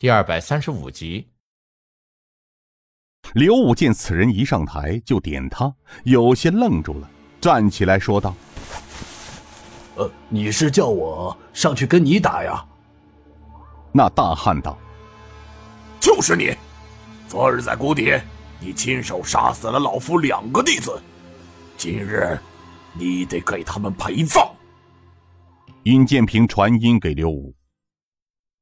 第二百三十五集。刘武见此人一上台就点他，有些愣住了，站起来说道：“呃，你是叫我上去跟你打呀？”那大汉道：“就是你！昨日在谷底，你亲手杀死了老夫两个弟子，今日你得给他们陪葬。”尹建平传音给刘武：“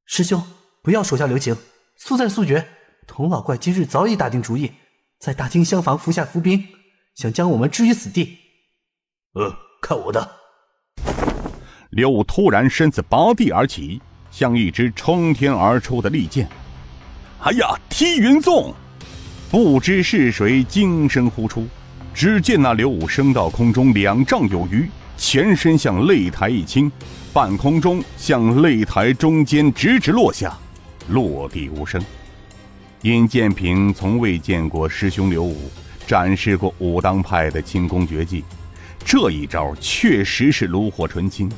师兄，不要手下留情，速战速决。童老怪今日早已打定主意，在大厅厢房伏下伏兵，想将我们置于死地。”“呃，看我的！”刘武突然身子拔地而起，像一支冲天而出的利剑。“哎呀，踢云纵！”不知是谁惊声呼出，只见那刘武升到空中两丈有余。前身向擂台一倾，半空中向擂台中间直直落下，落地无声。尹建平从未见过师兄刘武展示过武当派的轻功绝技，这一招确实是炉火纯青。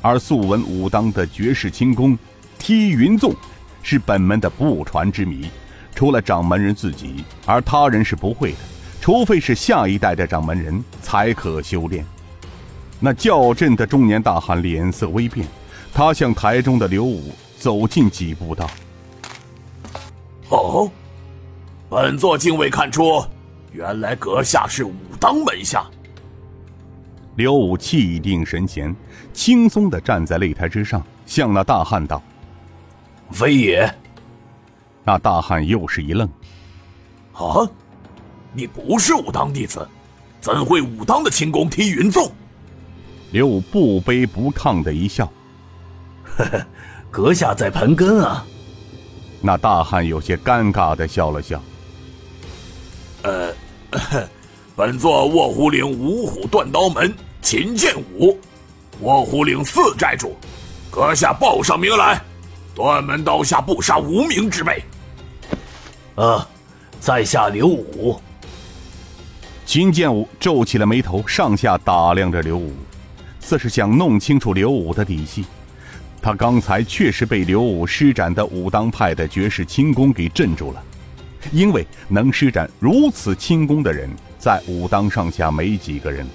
而素闻武当的绝世轻功踢云纵，是本门的不传之谜，除了掌门人自己，而他人是不会的，除非是下一代的掌门人才可修炼。那叫阵的中年大汉脸色微变，他向台中的刘武走近几步，道：“哦，本座竟未看出，原来阁下是武当门下。”刘武气定神闲，轻松的站在擂台之上，向那大汉道：“非也。”那大汉又是一愣：“啊，你不是武当弟子，怎会武当的轻功踢云纵？”刘武不卑不亢的一笑：“呵呵，阁下在盘根啊。”那大汉有些尴尬的笑了笑：“呃，本座卧虎岭五虎断刀门秦剑武，卧虎岭四寨主，阁下报上名来，断门刀下不杀无名之辈。”啊，在下刘武。秦剑武皱起了眉头，上下打量着刘武。似是想弄清楚刘武的底细，他刚才确实被刘武施展的武当派的绝世轻功给镇住了，因为能施展如此轻功的人，在武当上下没几个人，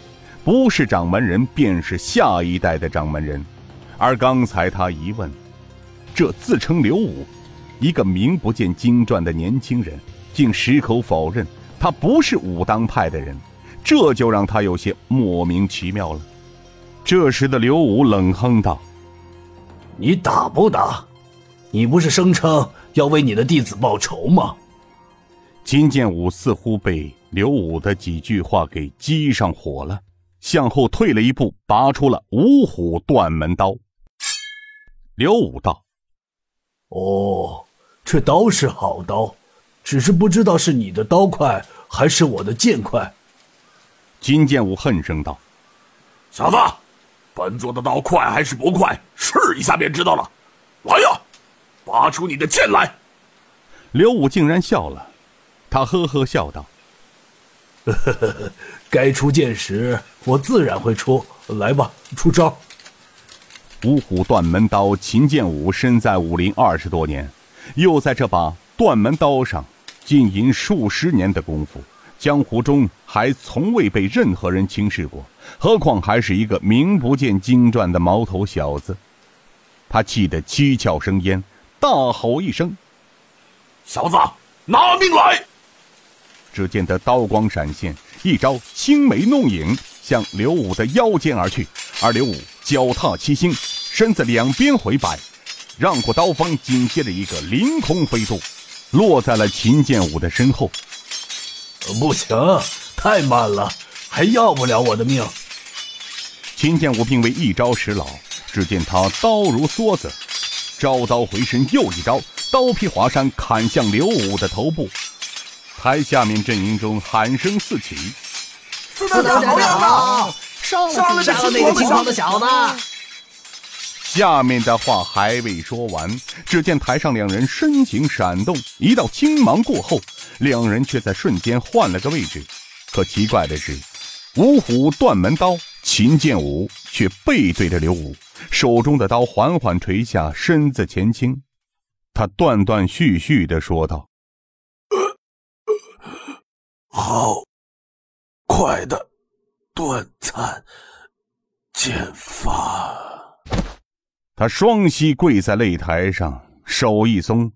不是掌门人便是下一代的掌门人。而刚才他一问，这自称刘武，一个名不见经传的年轻人，竟矢口否认他不是武当派的人，这就让他有些莫名其妙了。这时的刘武冷哼道：“你打不打？你不是声称要为你的弟子报仇吗？”金剑武似乎被刘武的几句话给激上火了，向后退了一步，拔出了五虎断门刀。刘武道：“哦，这刀是好刀，只是不知道是你的刀快还是我的剑快。”金剑武恨声道：“小子！”本座的刀快还是不快？试一下便知道了。来呀，拔出你的剑来！刘武竟然笑了，他呵呵笑道：“呵呵呵，该出剑时我自然会出来吧，出招。”五虎断门刀，秦剑武身在武林二十多年，又在这把断门刀上浸淫数十年的功夫。江湖中还从未被任何人轻视过，何况还是一个名不见经传的毛头小子。他气得七窍生烟，大吼一声：“小子，拿命来！”只见他刀光闪现，一招青眉弄影向刘武的腰间而去，而刘武脚踏七星，身子两边回摆，让过刀锋，紧接着一个凌空飞渡，落在了秦剑武的身后。不行，太慢了，还要不了我的命。秦剑武并未一招使老，只见他刀如梭子，招刀回身又一招，刀劈华山砍向刘武的头部。台下面阵营中喊声四起：“四大好样的！上了杀了那个金光的小子！”下面的话还未说完，只见台上两人身形闪动，一道青芒过后。两人却在瞬间换了个位置，可奇怪的是，五虎断门刀秦剑武却背对着刘武，手中的刀缓缓垂下，身子前倾。他断断续续的说道：“好快的断残剑法。”他双膝跪在擂台上，手一松，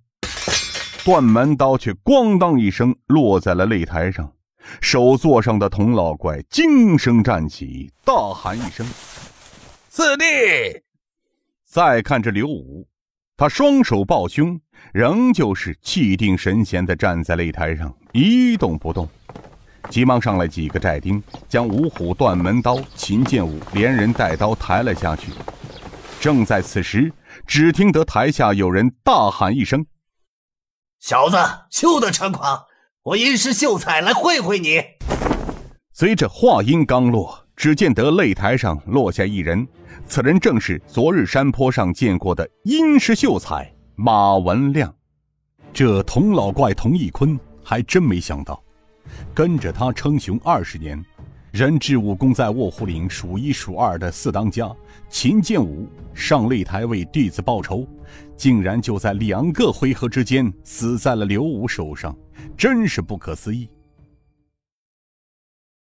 断门刀却咣当一声落在了擂台上。首座上的童老怪惊声站起，大喊一声：“四弟！”再看这刘武。他双手抱胸，仍旧是气定神闲的站在擂台上，一动不动。急忙上来几个寨丁，将五虎断门刀、秦剑武连人带刀抬了下去。正在此时，只听得台下有人大喊一声：“小子，休得猖狂！我殷实秀才来会会你。”随着话音刚落，只见得擂台上落下一人。此人正是昨日山坡上见过的殷实秀才马文亮。这童老怪童义坤还真没想到，跟着他称雄二十年，人质武功在卧虎岭数一数二的四当家秦剑武上擂台为弟子报仇，竟然就在两个回合之间死在了刘武手上，真是不可思议。